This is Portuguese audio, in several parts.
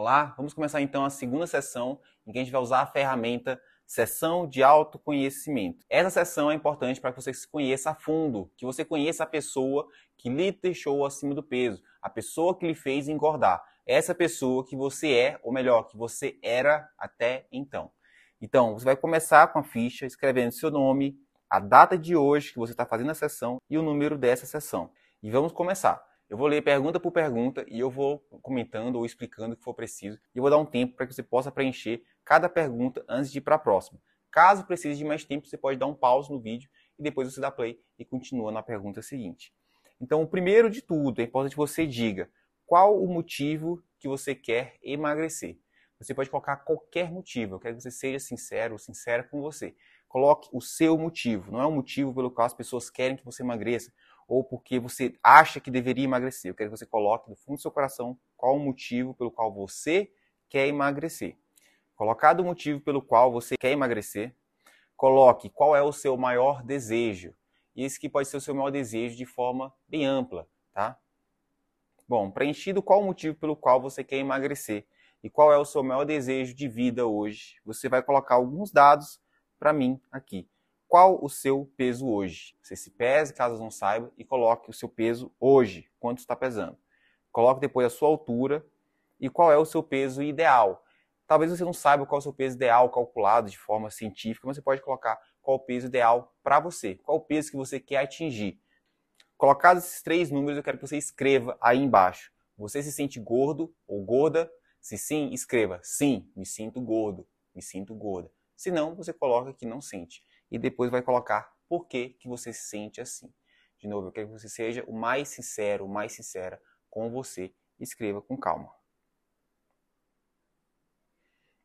Olá, vamos começar então a segunda sessão em que a gente vai usar a ferramenta Sessão de Autoconhecimento. Essa sessão é importante para que você se conheça a fundo, que você conheça a pessoa que lhe deixou acima do peso, a pessoa que lhe fez engordar, essa pessoa que você é, ou melhor, que você era até então. Então, você vai começar com a ficha escrevendo seu nome, a data de hoje que você está fazendo a sessão e o número dessa sessão. E vamos começar. Eu vou ler pergunta por pergunta e eu vou comentando ou explicando o que for preciso. E eu vou dar um tempo para que você possa preencher cada pergunta antes de ir para a próxima. Caso precise de mais tempo, você pode dar um pause no vídeo e depois você dá play e continua na pergunta seguinte. Então, primeiro de tudo, é importante que você diga qual o motivo que você quer emagrecer. Você pode colocar qualquer motivo. Eu quero que você seja sincero sincera com você. Coloque o seu motivo. Não é o motivo pelo qual as pessoas querem que você emagreça ou porque você acha que deveria emagrecer. Eu quero que você coloque no fundo do seu coração qual o motivo pelo qual você quer emagrecer. Colocado o motivo pelo qual você quer emagrecer, coloque qual é o seu maior desejo. E esse que pode ser o seu maior desejo de forma bem ampla, tá? Bom, preenchido qual o motivo pelo qual você quer emagrecer e qual é o seu maior desejo de vida hoje, você vai colocar alguns dados para mim aqui qual o seu peso hoje. Você se pese, caso não saiba, e coloque o seu peso hoje, quanto está pesando. Coloque depois a sua altura e qual é o seu peso ideal. Talvez você não saiba qual é o seu peso ideal calculado de forma científica, mas você pode colocar qual o peso ideal para você, qual o peso que você quer atingir. Colocados esses três números, eu quero que você escreva aí embaixo. Você se sente gordo ou gorda? Se sim, escreva sim, me sinto gordo, me sinto gorda. Se não, você coloca que não sente e depois vai colocar por que, que você se sente assim. De novo, eu quero que você seja o mais sincero, o mais sincera com você. Escreva com calma.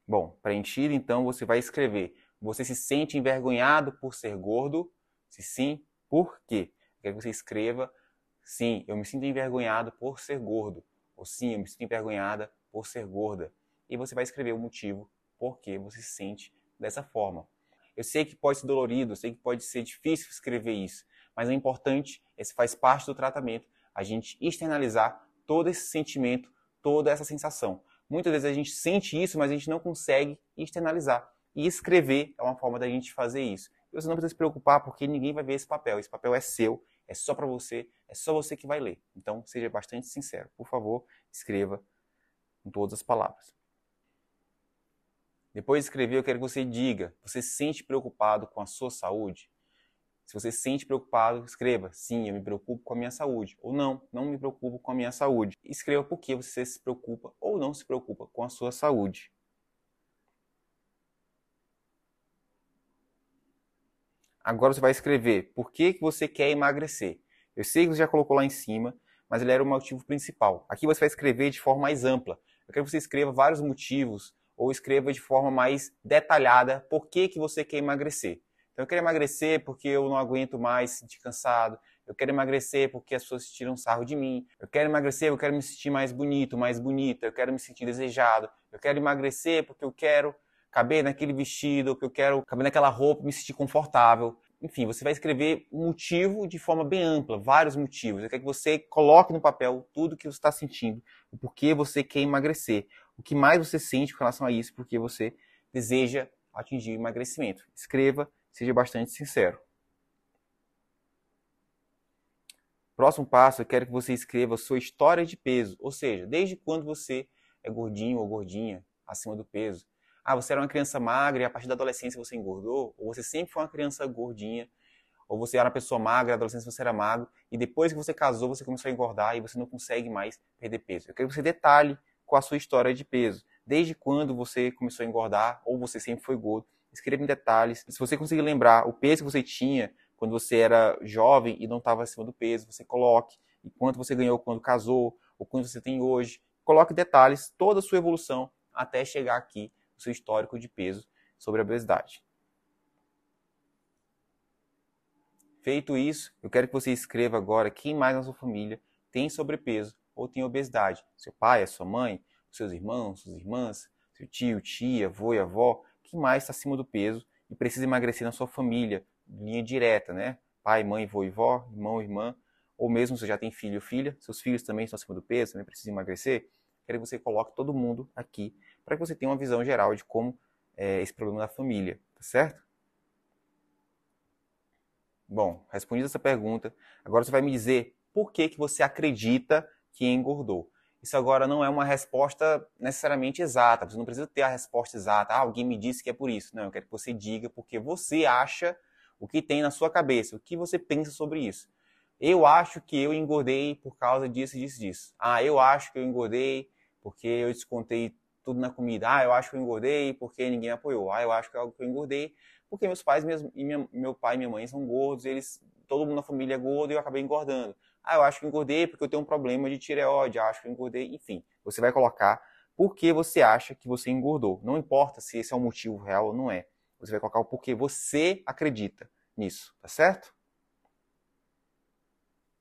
Bom, preenchido, então você vai escrever. Você se sente envergonhado por ser gordo? Se sim, por quê? Eu quero que você escreva: sim, eu me sinto envergonhado por ser gordo. Ou sim, eu me sinto envergonhada por ser gorda. E você vai escrever o motivo por que você se sente dessa forma. Eu sei que pode ser dolorido, eu sei que pode ser difícil escrever isso, mas é importante, esse faz parte do tratamento, a gente externalizar todo esse sentimento, toda essa sensação. Muitas vezes a gente sente isso, mas a gente não consegue externalizar. E escrever é uma forma da gente fazer isso. E você não precisa se preocupar porque ninguém vai ver esse papel. Esse papel é seu, é só para você, é só você que vai ler. Então, seja bastante sincero. Por favor, escreva com todas as palavras. Depois de escrever, eu quero que você diga: você se sente preocupado com a sua saúde? Se você se sente preocupado, escreva: sim, eu me preocupo com a minha saúde. Ou não, não me preocupo com a minha saúde. Escreva por que você se preocupa ou não se preocupa com a sua saúde. Agora você vai escrever por que, que você quer emagrecer. Eu sei que você já colocou lá em cima, mas ele era o motivo principal. Aqui você vai escrever de forma mais ampla. Eu quero que você escreva vários motivos ou escreva de forma mais detalhada por que, que você quer emagrecer. Então, eu quero emagrecer porque eu não aguento mais sentir cansado. Eu quero emagrecer porque as pessoas tiram sarro de mim. Eu quero emagrecer eu quero me sentir mais bonito, mais bonita. Eu quero me sentir desejado. Eu quero emagrecer porque eu quero caber naquele vestido, porque eu quero caber naquela roupa, me sentir confortável. Enfim, você vai escrever um motivo de forma bem ampla, vários motivos. Eu quero que você coloque no papel tudo que você está sentindo, o porquê você quer emagrecer o que mais você sente com relação a isso, porque você deseja atingir o emagrecimento. Escreva, seja bastante sincero. Próximo passo, eu quero que você escreva sua história de peso, ou seja, desde quando você é gordinho ou gordinha, acima do peso. Ah, você era uma criança magra e a partir da adolescência você engordou, ou você sempre foi uma criança gordinha, ou você era uma pessoa magra, na adolescência você era magro, e depois que você casou você começou a engordar e você não consegue mais perder peso. Eu quero que você detalhe com a sua história de peso. Desde quando você começou a engordar ou você sempre foi gordo. Escreva em detalhes. Se você conseguir lembrar o peso que você tinha quando você era jovem e não estava acima do peso, você coloque. E quanto você ganhou quando casou, ou quanto você tem hoje. Coloque detalhes, toda a sua evolução, até chegar aqui, o seu histórico de peso sobre a obesidade. Feito isso, eu quero que você escreva agora quem mais na sua família tem sobrepeso ou tem obesidade. Seu pai, a sua mãe, seus irmãos, suas irmãs, seu tio, tia, avô e avó, quem mais está acima do peso e precisa emagrecer na sua família, linha direta, né? Pai, mãe, avô e vó, irmão, irmã, ou mesmo você já tem filho ou filha, seus filhos também estão acima do peso, também precisam emagrecer. Quero que você coloque todo mundo aqui para que você tenha uma visão geral de como é esse problema da família, tá certo? Bom, respondida essa pergunta, agora você vai me dizer por que, que você acredita que engordou. Isso agora não é uma resposta necessariamente exata, você não precisa ter a resposta exata. Ah, alguém me disse que é por isso. Não, eu quero que você diga porque você acha o que tem na sua cabeça, o que você pensa sobre isso. Eu acho que eu engordei por causa disso, disso, disso. Ah, eu acho que eu engordei porque eu descontei tudo na comida. Ah, eu acho que eu engordei porque ninguém me apoiou. Ah, eu acho que é eu engordei porque meus pais mesmo, e minha, meu pai e minha mãe são gordos, eles, todo mundo na família é gordo e eu acabei engordando. Ah, eu acho que engordei porque eu tenho um problema de tireoide, acho que engordei, enfim. Você vai colocar por que você acha que você engordou. Não importa se esse é o motivo real ou não é. Você vai colocar o porquê você acredita nisso, tá certo?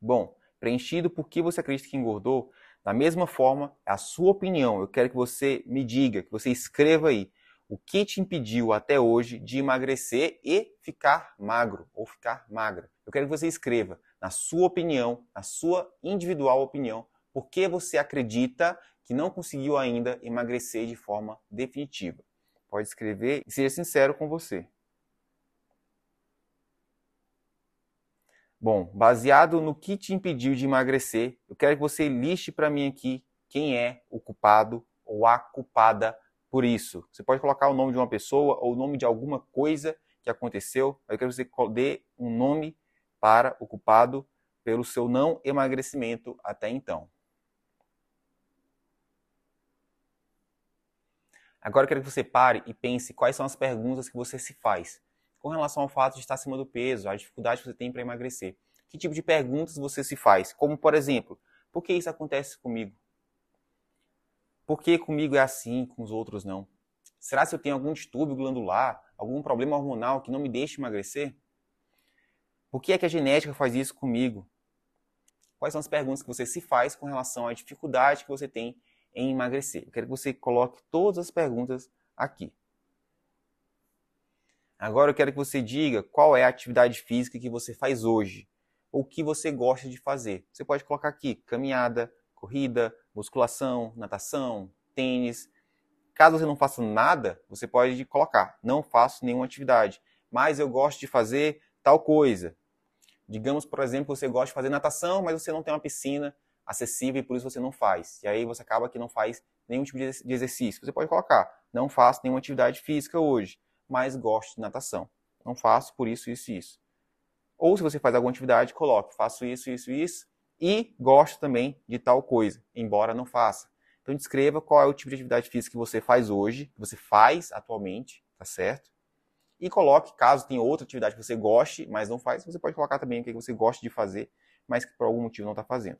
Bom, preenchido por que você acredita que engordou, da mesma forma, é a sua opinião. Eu quero que você me diga, que você escreva aí o que te impediu até hoje de emagrecer e ficar magro ou ficar magra. Eu quero que você escreva, na sua opinião, na sua individual opinião, por que você acredita que não conseguiu ainda emagrecer de forma definitiva. Pode escrever e seja sincero com você. Bom, baseado no que te impediu de emagrecer, eu quero que você liste para mim aqui quem é o culpado ou a culpada por isso. Você pode colocar o nome de uma pessoa ou o nome de alguma coisa que aconteceu. Eu quero que você dê um nome para o culpado pelo seu não emagrecimento até então. Agora eu quero que você pare e pense quais são as perguntas que você se faz com relação ao fato de estar acima do peso, a dificuldade que você tem para emagrecer. Que tipo de perguntas você se faz? Como, por exemplo, por que isso acontece comigo? Por que comigo é assim, com os outros não? Será se eu tenho algum distúrbio glandular, algum problema hormonal que não me deixa emagrecer? Por que é que a genética faz isso comigo? Quais são as perguntas que você se faz com relação à dificuldade que você tem em emagrecer? Eu quero que você coloque todas as perguntas aqui. Agora eu quero que você diga qual é a atividade física que você faz hoje, ou o que você gosta de fazer. Você pode colocar aqui caminhada, corrida, musculação, natação, tênis. Caso você não faça nada, você pode colocar: não faço nenhuma atividade, mas eu gosto de fazer tal coisa. Digamos, por exemplo, você gosta de fazer natação, mas você não tem uma piscina acessível e por isso você não faz. E aí você acaba que não faz nenhum tipo de exercício. Você pode colocar: não faço nenhuma atividade física hoje, mas gosto de natação. Não faço por isso, isso e isso. Ou se você faz alguma atividade, coloque: faço isso, isso e isso e gosto também de tal coisa, embora não faça. Então descreva qual é o tipo de atividade física que você faz hoje, que você faz atualmente, tá certo? E coloque, caso tenha outra atividade que você goste, mas não faz, você pode colocar também o que você gosta de fazer, mas que por algum motivo não está fazendo.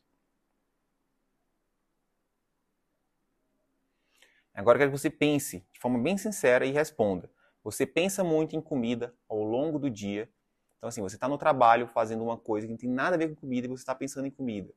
Agora eu quero que você pense de forma bem sincera e responda. Você pensa muito em comida ao longo do dia então, assim, você está no trabalho fazendo uma coisa que não tem nada a ver com comida e você está pensando em comida.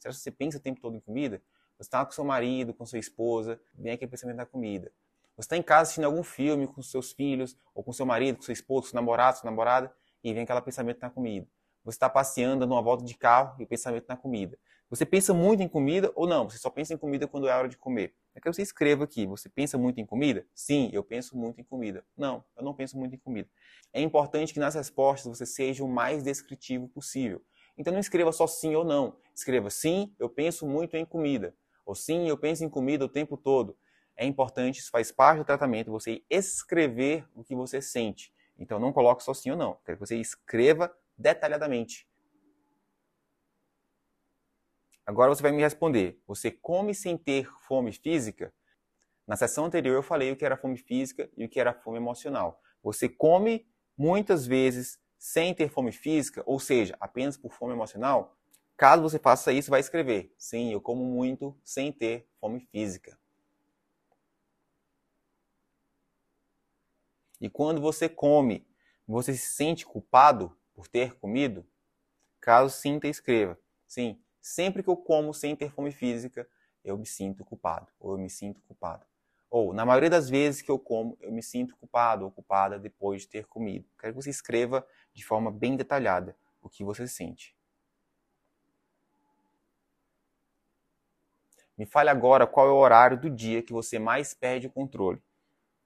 Se você pensa o tempo todo em comida, você está com seu marido, com sua esposa, vem aquele pensamento da comida. Você está em casa assistindo algum filme com seus filhos, ou com seu marido, com sua esposa, com seu namorado, sua namorada, e vem aquele pensamento na comida. Você está passeando, numa volta de carro e o pensamento na comida. Você pensa muito em comida ou não? Você só pensa em comida quando é hora de comer? É que você escreva aqui. Você pensa muito em comida? Sim, eu penso muito em comida. Não, eu não penso muito em comida. É importante que nas respostas você seja o mais descritivo possível. Então não escreva só sim ou não. Escreva sim, eu penso muito em comida. Ou sim, eu penso em comida o tempo todo. É importante, isso faz parte do tratamento, você escrever o que você sente. Então não coloque só sim ou não. Quero que você escreva detalhadamente. Agora você vai me responder: você come sem ter fome física? Na sessão anterior eu falei o que era fome física e o que era fome emocional. Você come muitas vezes sem ter fome física, ou seja, apenas por fome emocional? Caso você faça isso, vai escrever: sim, eu como muito sem ter fome física. E quando você come, você se sente culpado por ter comido? Caso sinta, escreva: sim, Sempre que eu como sem ter fome física, eu me sinto culpado, ou eu me sinto culpado. Ou, na maioria das vezes que eu como, eu me sinto culpado ou culpada depois de ter comido. Quero que você escreva de forma bem detalhada o que você sente. Me fale agora qual é o horário do dia que você mais perde o controle.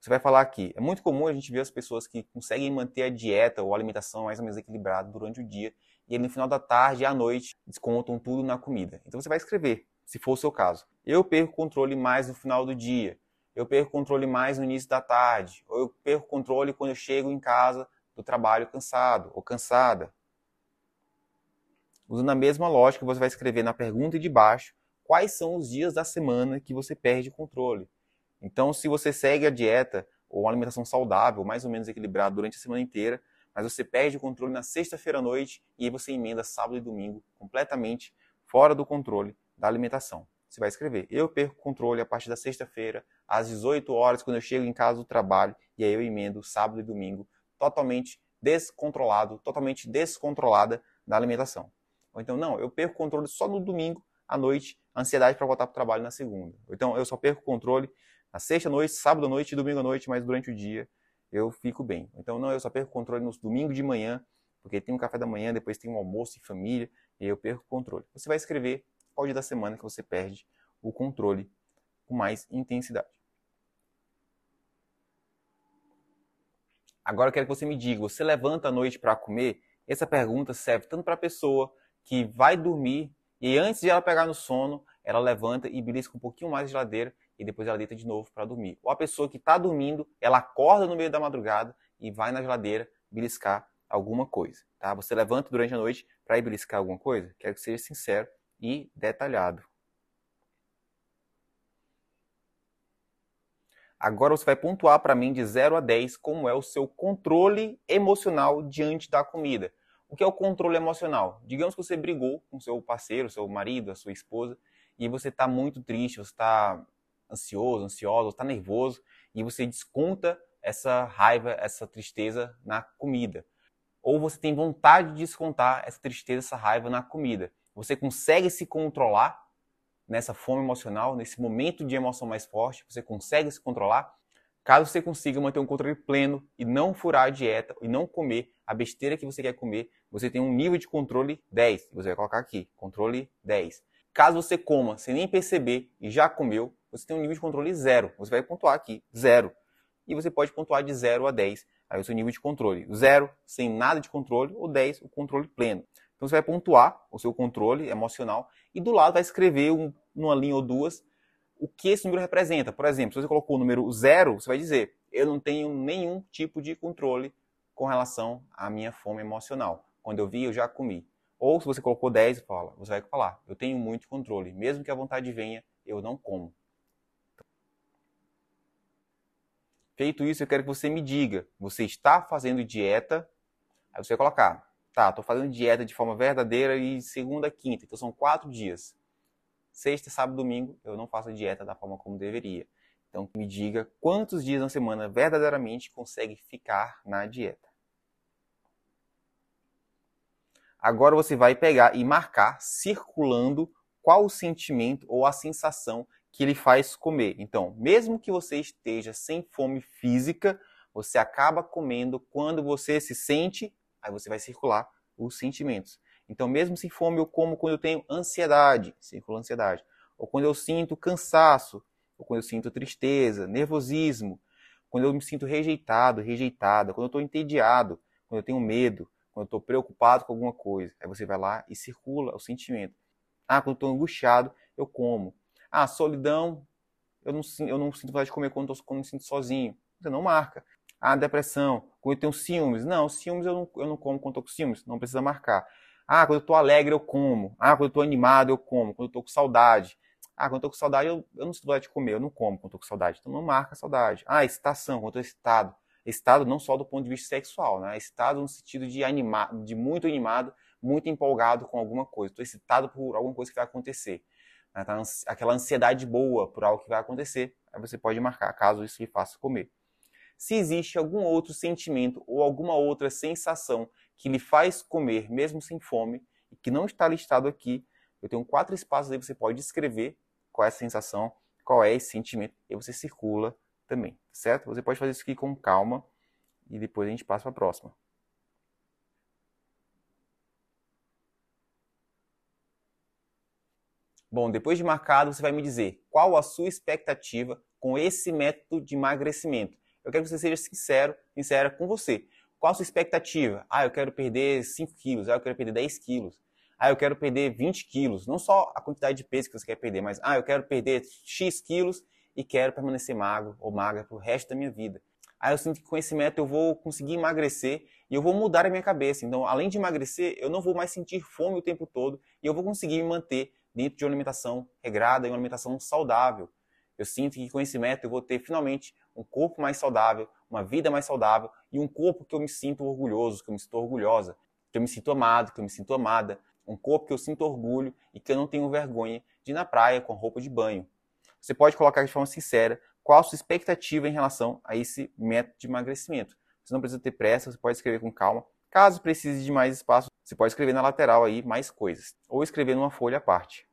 Você vai falar aqui. É muito comum a gente ver as pessoas que conseguem manter a dieta ou a alimentação mais ou menos equilibrada durante o dia e no final da tarde e à noite descontam tudo na comida. Então você vai escrever, se for o seu caso. Eu perco controle mais no final do dia. Eu perco controle mais no início da tarde. Ou eu perco controle quando eu chego em casa do trabalho cansado ou cansada. Usando a mesma lógica, você vai escrever na pergunta de baixo quais são os dias da semana que você perde controle. Então, se você segue a dieta ou uma alimentação saudável, mais ou menos equilibrada durante a semana inteira, mas você perde o controle na sexta-feira à noite e você emenda sábado e domingo completamente fora do controle da alimentação. Você vai escrever: Eu perco controle a partir da sexta-feira, às 18 horas, quando eu chego em casa do trabalho, e aí eu emendo sábado e domingo totalmente descontrolado, totalmente descontrolada da alimentação. Ou então, não, eu perco controle só no domingo à noite, ansiedade para voltar para o trabalho na segunda. Ou então, eu só perco controle na sexta noite, sábado à noite e domingo à noite, mas durante o dia eu fico bem. Então, não, eu só perco o controle no domingo de manhã, porque tem um café da manhã, depois tem um almoço em família, e eu perco o controle. Você vai escrever qual dia da semana que você perde o controle com mais intensidade. Agora eu quero que você me diga, você levanta à noite para comer? Essa pergunta serve tanto para a pessoa que vai dormir e antes de ela pegar no sono, ela levanta e belisca um pouquinho mais a geladeira e depois ela deita de novo para dormir. Ou a pessoa que está dormindo, ela acorda no meio da madrugada e vai na geladeira beliscar alguma coisa. Tá? Você levanta durante a noite para ir beliscar alguma coisa? Quero que seja sincero e detalhado. Agora você vai pontuar para mim de 0 a 10 como é o seu controle emocional diante da comida. O que é o controle emocional? Digamos que você brigou com seu parceiro, seu marido, a sua esposa, e você está muito triste, você está ansioso, ansiosa, está nervoso e você desconta essa raiva, essa tristeza na comida. Ou você tem vontade de descontar essa tristeza, essa raiva na comida. Você consegue se controlar nessa fome emocional, nesse momento de emoção mais forte, você consegue se controlar? Caso você consiga manter um controle pleno e não furar a dieta e não comer a besteira que você quer comer, você tem um nível de controle 10. Você vai colocar aqui, controle 10. Caso você coma sem nem perceber e já comeu, você tem um nível de controle zero. Você vai pontuar aqui, zero. E você pode pontuar de 0 a 10. Aí o seu nível de controle. Zero, sem nada de controle, ou 10, o controle pleno. Então você vai pontuar o seu controle emocional e do lado vai escrever um, numa linha ou duas o que esse número representa. Por exemplo, se você colocou o número zero, você vai dizer: eu não tenho nenhum tipo de controle com relação à minha fome emocional. Quando eu vi, eu já comi. Ou se você colocou 10, fala, você vai falar: eu tenho muito controle. Mesmo que a vontade venha, eu não como. Feito isso, eu quero que você me diga: você está fazendo dieta? Aí você vai colocar: tá, estou fazendo dieta de forma verdadeira e segunda, quinta, então são quatro dias. Sexta, sábado, domingo, eu não faço dieta da forma como deveria. Então, me diga quantos dias na semana verdadeiramente consegue ficar na dieta. Agora você vai pegar e marcar, circulando, qual o sentimento ou a sensação que ele faz comer. Então, mesmo que você esteja sem fome física, você acaba comendo quando você se sente, aí você vai circular os sentimentos. Então, mesmo sem fome, eu como quando eu tenho ansiedade, circula ansiedade. Ou quando eu sinto cansaço, ou quando eu sinto tristeza, nervosismo, quando eu me sinto rejeitado, rejeitada, quando eu estou entediado, quando eu tenho medo, quando eu estou preocupado com alguma coisa. Aí você vai lá e circula o sentimento. Ah, quando eu estou angustiado, eu como. Ah, solidão, eu não, eu não sinto vontade de comer quando, quando me sinto sozinho. Você não marca. Ah, depressão, quando eu tenho ciúmes. Não, ciúmes eu não, eu não como quando estou com ciúmes, não precisa marcar. Ah, quando eu estou alegre eu como. Ah, quando eu estou animado eu como. Quando eu estou com saudade. Ah, quando eu estou com saudade eu, eu não sinto vontade de comer, eu não como quando estou com saudade. Então não marca saudade. Ah, excitação, quando eu estou excitado. Estado não só do ponto de vista sexual, né? Estado no sentido de animado, de muito animado, muito empolgado com alguma coisa. Estou excitado por alguma coisa que vai acontecer. Né? Tá aquela ansiedade boa por algo que vai acontecer, aí você pode marcar, caso isso lhe faça comer. Se existe algum outro sentimento ou alguma outra sensação que lhe faz comer mesmo sem fome e que não está listado aqui, eu tenho quatro espaços aí você pode escrever qual é a sensação, qual é esse sentimento, e você circula também, certo? Você pode fazer isso aqui com calma e depois a gente passa para a próxima. Bom, depois de marcado, você vai me dizer qual a sua expectativa com esse método de emagrecimento. Eu quero que você seja sincero, sincera com você. Qual a sua expectativa? Ah, eu quero perder 5 quilos, ah, eu quero perder 10 quilos, ah, eu quero perder 20 quilos. Não só a quantidade de peso que você quer perder, mas ah, eu quero perder X quilos e quero permanecer magro ou magra para o resto da minha vida. Aí eu sinto que com esse método eu vou conseguir emagrecer e eu vou mudar a minha cabeça. Então, além de emagrecer, eu não vou mais sentir fome o tempo todo e eu vou conseguir me manter dentro de uma alimentação regrada e uma alimentação saudável. Eu sinto que com esse método eu vou ter finalmente um corpo mais saudável, uma vida mais saudável e um corpo que eu me sinto orgulhoso, que eu me sinto orgulhosa, que eu me sinto amado, que eu me sinto amada. Um corpo que eu sinto orgulho e que eu não tenho vergonha de ir na praia com roupa de banho. Você pode colocar de forma sincera qual a sua expectativa em relação a esse método de emagrecimento. Você não precisa ter pressa, você pode escrever com calma. Caso precise de mais espaço, você pode escrever na lateral aí mais coisas, ou escrever numa folha à parte.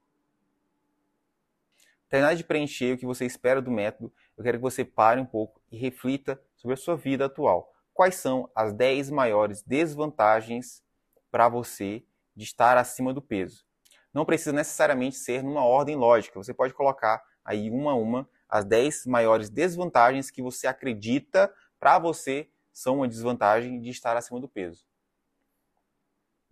Terminar de preencher o que você espera do método, eu quero que você pare um pouco e reflita sobre a sua vida atual. Quais são as 10 maiores desvantagens para você de estar acima do peso? Não precisa necessariamente ser numa ordem lógica, você pode colocar aí uma a uma as 10 maiores desvantagens que você acredita para você são uma desvantagem de estar acima do peso.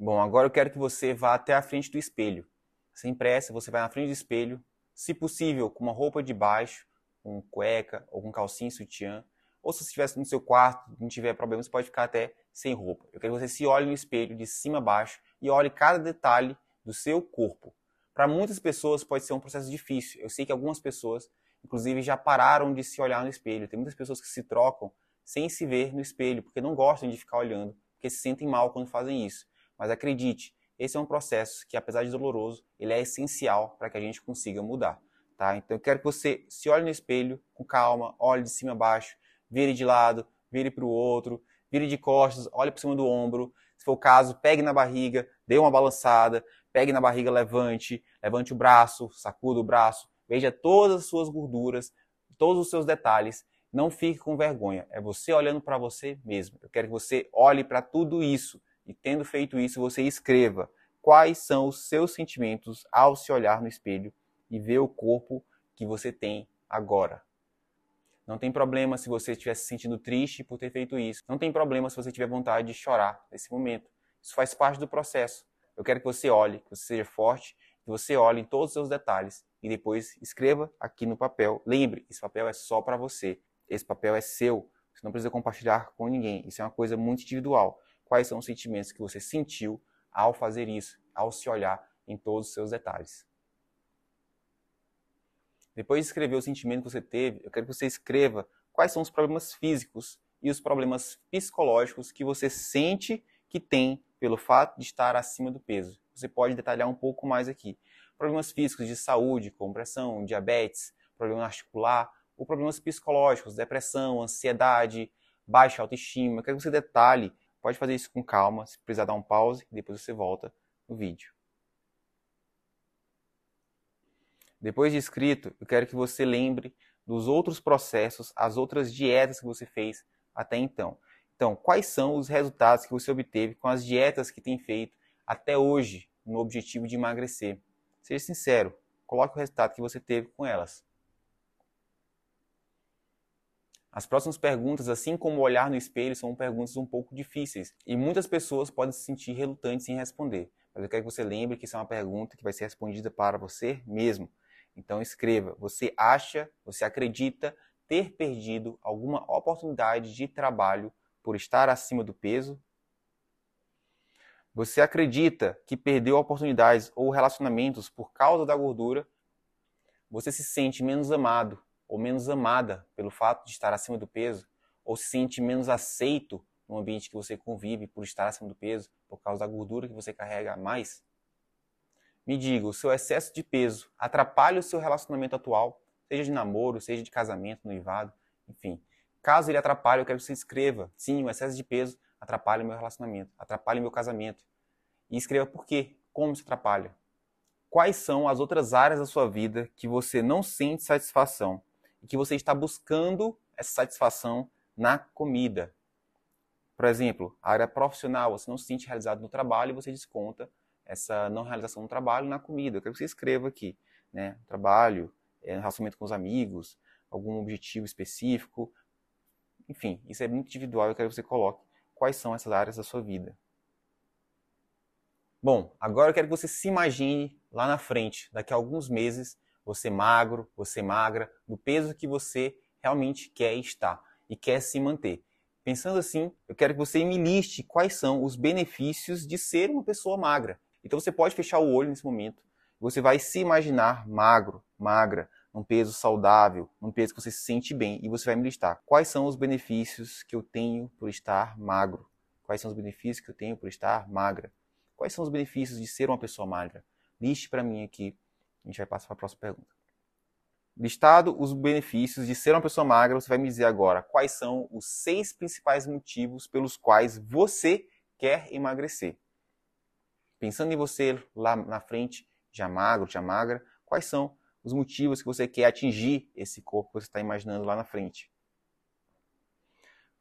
Bom, agora eu quero que você vá até a frente do espelho. Sem pressa, você vai na frente do espelho, se possível, com uma roupa de baixo, com cueca ou com calcinha e sutiã. Ou se você estivesse no seu quarto, não tiver problema, você pode ficar até sem roupa. Eu quero que você se olhe no espelho de cima a baixo e olhe cada detalhe do seu corpo. Para muitas pessoas pode ser um processo difícil. Eu sei que algumas pessoas inclusive já pararam de se olhar no espelho. Tem muitas pessoas que se trocam sem se ver no espelho, porque não gostam de ficar olhando, porque se sentem mal quando fazem isso. Mas acredite, esse é um processo que, apesar de doloroso, ele é essencial para que a gente consiga mudar. Tá? Então eu quero que você se olhe no espelho com calma, olhe de cima a baixo, vire de lado, vire para o outro, vire de costas, olhe por cima do ombro. Se for o caso, pegue na barriga, dê uma balançada, pegue na barriga, levante, levante o braço, sacuda o braço, Veja todas as suas gorduras, todos os seus detalhes. Não fique com vergonha. É você olhando para você mesmo. Eu quero que você olhe para tudo isso e, tendo feito isso, você escreva quais são os seus sentimentos ao se olhar no espelho e ver o corpo que você tem agora. Não tem problema se você estiver se sentindo triste por ter feito isso. Não tem problema se você tiver vontade de chorar nesse momento. Isso faz parte do processo. Eu quero que você olhe, que você seja forte, que você olhe em todos os seus detalhes e depois escreva aqui no papel. Lembre, esse papel é só para você. Esse papel é seu. Você não precisa compartilhar com ninguém. Isso é uma coisa muito individual. Quais são os sentimentos que você sentiu ao fazer isso, ao se olhar em todos os seus detalhes? Depois de escrever o sentimento que você teve, eu quero que você escreva quais são os problemas físicos e os problemas psicológicos que você sente que tem pelo fato de estar acima do peso. Você pode detalhar um pouco mais aqui problemas físicos de saúde, como pressão, diabetes, problema articular, ou problemas psicológicos, depressão, ansiedade, baixa autoestima. Eu quero que você detalhe, pode fazer isso com calma, se precisar dar um pause, depois você volta no vídeo. Depois de escrito, eu quero que você lembre dos outros processos, as outras dietas que você fez até então. Então, quais são os resultados que você obteve com as dietas que tem feito até hoje no objetivo de emagrecer? Seja sincero, coloque o resultado que você teve com elas. As próximas perguntas, assim como olhar no espelho, são perguntas um pouco difíceis e muitas pessoas podem se sentir relutantes em responder. Mas eu quero que você lembre que isso é uma pergunta que vai ser respondida para você mesmo. Então escreva: você acha, você acredita ter perdido alguma oportunidade de trabalho por estar acima do peso? Você acredita que perdeu oportunidades ou relacionamentos por causa da gordura? Você se sente menos amado ou menos amada pelo fato de estar acima do peso? Ou se sente menos aceito no ambiente que você convive por estar acima do peso, por causa da gordura que você carrega mais? Me diga, o seu excesso de peso atrapalha o seu relacionamento atual, seja de namoro, seja de casamento, noivado, enfim. Caso ele atrapalhe, eu quero que você escreva. Sim, o excesso de peso atrapalha o meu relacionamento, atrapalha o meu casamento. E escreva por quê, como isso atrapalha. Quais são as outras áreas da sua vida que você não sente satisfação e que você está buscando essa satisfação na comida? Por exemplo, a área profissional, você não se sente realizado no trabalho e você desconta essa não realização no trabalho na comida. Eu quero que você escreva aqui. né? Trabalho, é, relacionamento com os amigos, algum objetivo específico. Enfim, isso é muito individual. Eu quero que você coloque quais são essas áreas da sua vida. Bom, agora eu quero que você se imagine lá na frente, daqui a alguns meses, você magro, você magra, no peso que você realmente quer estar e quer se manter. Pensando assim, eu quero que você me liste quais são os benefícios de ser uma pessoa magra. Então você pode fechar o olho nesse momento. Você vai se imaginar magro, magra, num peso saudável, num peso que você se sente bem, e você vai me listar quais são os benefícios que eu tenho por estar magro, quais são os benefícios que eu tenho por estar magra, quais são os benefícios de ser uma pessoa magra. Liste para mim aqui, a gente vai passar para a próxima pergunta. Listado os benefícios de ser uma pessoa magra, você vai me dizer agora quais são os seis principais motivos pelos quais você quer emagrecer. Pensando em você lá na frente, já magro, já magra, quais são os motivos que você quer atingir esse corpo que você está imaginando lá na frente?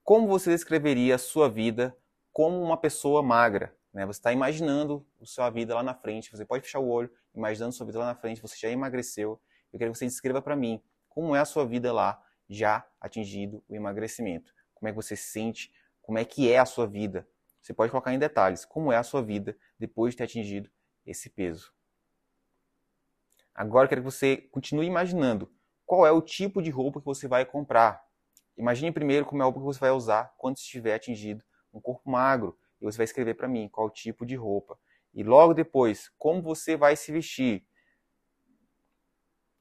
Como você descreveria a sua vida como uma pessoa magra? Né? Você está imaginando a sua vida lá na frente, você pode fechar o olho, a sua vida lá na frente, você já emagreceu, eu quero que você descreva para mim como é a sua vida lá, já atingido o emagrecimento. Como é que você se sente? Como é que é a sua vida? Você pode colocar em detalhes como é a sua vida depois de ter atingido esse peso. Agora eu quero que você continue imaginando qual é o tipo de roupa que você vai comprar. Imagine primeiro como é a roupa que você vai usar quando estiver atingido um corpo magro. E você vai escrever para mim qual tipo de roupa. E logo depois, como você vai se vestir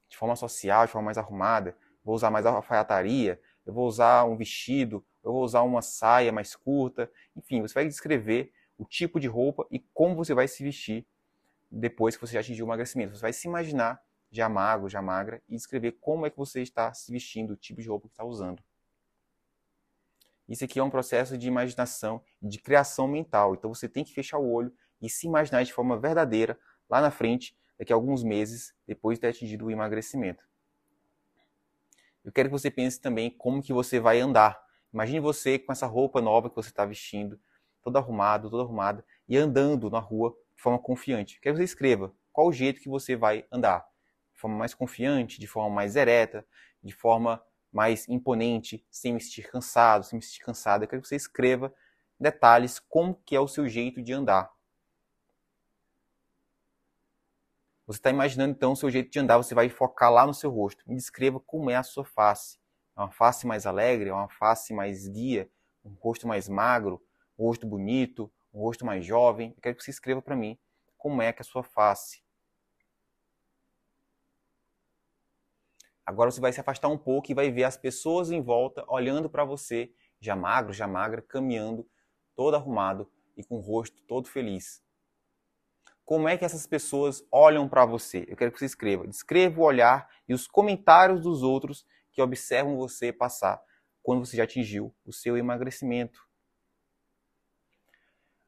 de forma social, de forma mais arrumada, vou usar mais alfaiataria, eu vou usar um vestido, eu vou usar uma saia mais curta, enfim, você vai descrever o tipo de roupa e como você vai se vestir depois que você já atingiu o emagrecimento. Você vai se imaginar já magro, já magra e descrever como é que você está se vestindo, o tipo de roupa que está usando. Isso aqui é um processo de imaginação, de criação mental. Então você tem que fechar o olho e se imaginar de forma verdadeira lá na frente daqui a alguns meses depois de ter atingido o emagrecimento. Eu quero que você pense também como que você vai andar. Imagine você com essa roupa nova que você está vestindo, todo arrumado, toda arrumada, e andando na rua de forma confiante. Eu quero que você escreva qual o jeito que você vai andar. De forma mais confiante, de forma mais ereta, de forma mais imponente, sem me sentir cansado, sem me sentir cansada. Eu quero que você escreva detalhes como que é o seu jeito de andar. Você está imaginando então o seu jeito de andar, você vai focar lá no seu rosto. Me descreva como é a sua face. É uma face mais alegre, é uma face mais guia, um rosto mais magro, um rosto bonito, um rosto mais jovem. Eu quero que você escreva para mim como é que é a sua face. Agora você vai se afastar um pouco e vai ver as pessoas em volta olhando para você, já magro, já magra, caminhando, todo arrumado e com o rosto todo feliz como é que essas pessoas olham para você. Eu quero que você escreva. Descreva o olhar e os comentários dos outros que observam você passar quando você já atingiu o seu emagrecimento.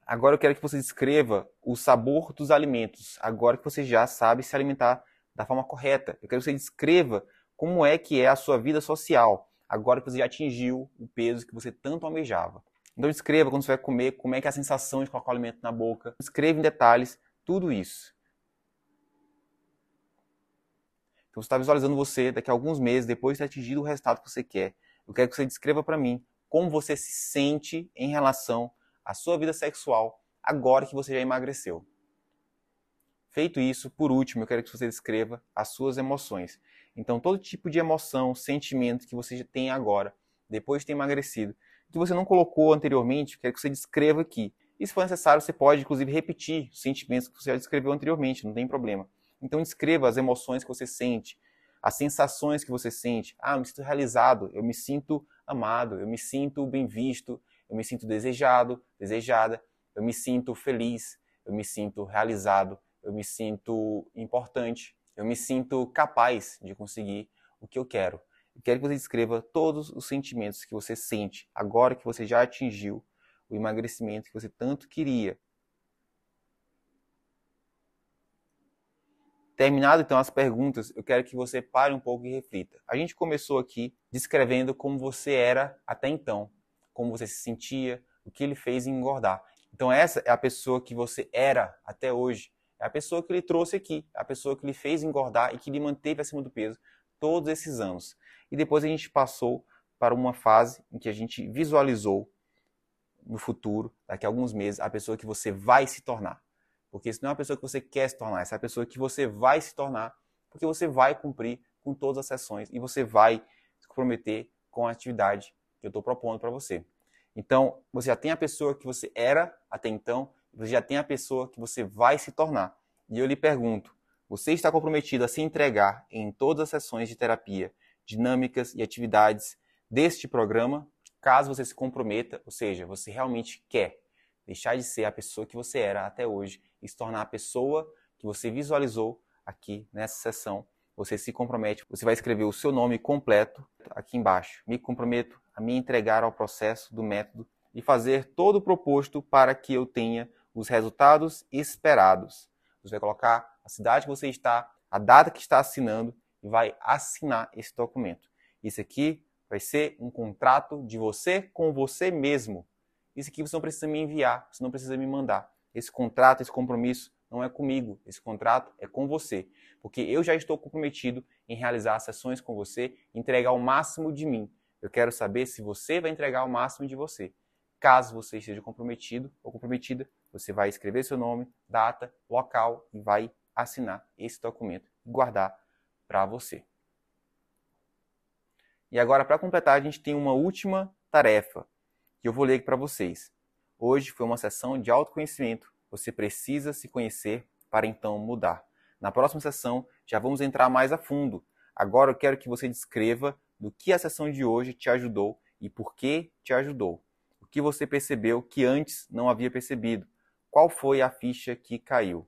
Agora eu quero que você descreva o sabor dos alimentos, agora que você já sabe se alimentar da forma correta. Eu quero que você descreva como é que é a sua vida social, agora que você já atingiu o peso que você tanto almejava. Então descreva quando você vai comer, como é que é a sensação de colocar o alimento na boca. Escreva em detalhes tudo isso. Então, você está visualizando você daqui a alguns meses, depois de ter atingido o resultado que você quer. Eu quero que você descreva para mim como você se sente em relação à sua vida sexual agora que você já emagreceu. Feito isso, por último, eu quero que você descreva as suas emoções. Então, todo tipo de emoção, sentimento que você tem agora, depois de ter emagrecido, que você não colocou anteriormente, eu quero que você descreva aqui. E se for necessário, você pode, inclusive, repetir os sentimentos que você já descreveu anteriormente, não tem problema. Então, descreva as emoções que você sente, as sensações que você sente. Ah, eu me sinto realizado, eu me sinto amado, eu me sinto bem visto, eu me sinto desejado, desejada, eu me sinto feliz, eu me sinto realizado, eu me sinto importante, eu me sinto capaz de conseguir o que eu quero. Eu quero que você descreva todos os sentimentos que você sente agora que você já atingiu o emagrecimento que você tanto queria. Terminado então as perguntas, eu quero que você pare um pouco e reflita. A gente começou aqui descrevendo como você era até então, como você se sentia, o que ele fez em engordar. Então essa é a pessoa que você era até hoje, É a pessoa que lhe trouxe aqui, a pessoa que lhe fez engordar e que lhe manteve acima do peso todos esses anos. E depois a gente passou para uma fase em que a gente visualizou no futuro, daqui a alguns meses, a pessoa que você vai se tornar. Porque isso não é uma pessoa que você quer se tornar, essa é a pessoa que você vai se tornar, porque você vai cumprir com todas as sessões e você vai se comprometer com a atividade que eu estou propondo para você. Então, você já tem a pessoa que você era até então, você já tem a pessoa que você vai se tornar. E eu lhe pergunto: você está comprometido a se entregar em todas as sessões de terapia, dinâmicas e atividades deste programa? Caso você se comprometa, ou seja, você realmente quer deixar de ser a pessoa que você era até hoje e se tornar a pessoa que você visualizou aqui nessa sessão, você se compromete, você vai escrever o seu nome completo aqui embaixo. Me comprometo a me entregar ao processo do método e fazer todo o proposto para que eu tenha os resultados esperados. Você vai colocar a cidade que você está, a data que está assinando e vai assinar esse documento. Isso aqui vai ser um contrato de você com você mesmo. Isso aqui você não precisa me enviar, você não precisa me mandar. Esse contrato, esse compromisso não é comigo, esse contrato é com você. Porque eu já estou comprometido em realizar sessões com você, entregar o máximo de mim. Eu quero saber se você vai entregar o máximo de você. Caso você esteja comprometido ou comprometida, você vai escrever seu nome, data, local e vai assinar esse documento e guardar para você. E agora, para completar, a gente tem uma última tarefa que eu vou ler para vocês. Hoje foi uma sessão de autoconhecimento. Você precisa se conhecer para então mudar. Na próxima sessão já vamos entrar mais a fundo. Agora eu quero que você descreva do que a sessão de hoje te ajudou e por que te ajudou. O que você percebeu que antes não havia percebido. Qual foi a ficha que caiu?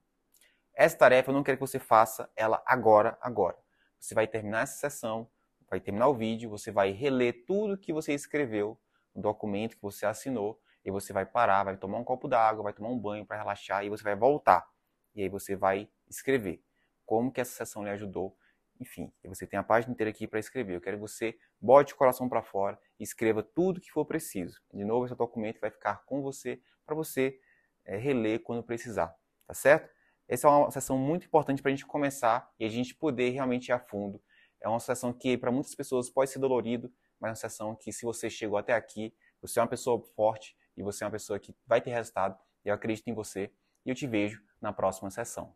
Essa tarefa eu não quero que você faça ela agora, agora. Você vai terminar essa sessão, vai terminar o vídeo, você vai reler tudo que você escreveu no documento que você assinou e você vai parar, vai tomar um copo d'água, vai tomar um banho para relaxar e você vai voltar. E aí você vai escrever como que essa sessão lhe ajudou. Enfim, você tem a página inteira aqui para escrever. Eu quero que você bote o coração para fora e escreva tudo que for preciso. De novo, esse documento vai ficar com você para você é, reler quando precisar, tá certo? Essa é uma sessão muito importante para a gente começar e a gente poder realmente ir a fundo. É uma sessão que para muitas pessoas pode ser dolorido, mas é uma sessão que se você chegou até aqui, você é uma pessoa forte, e você é uma pessoa que vai ter resultado. Eu acredito em você e eu te vejo na próxima sessão.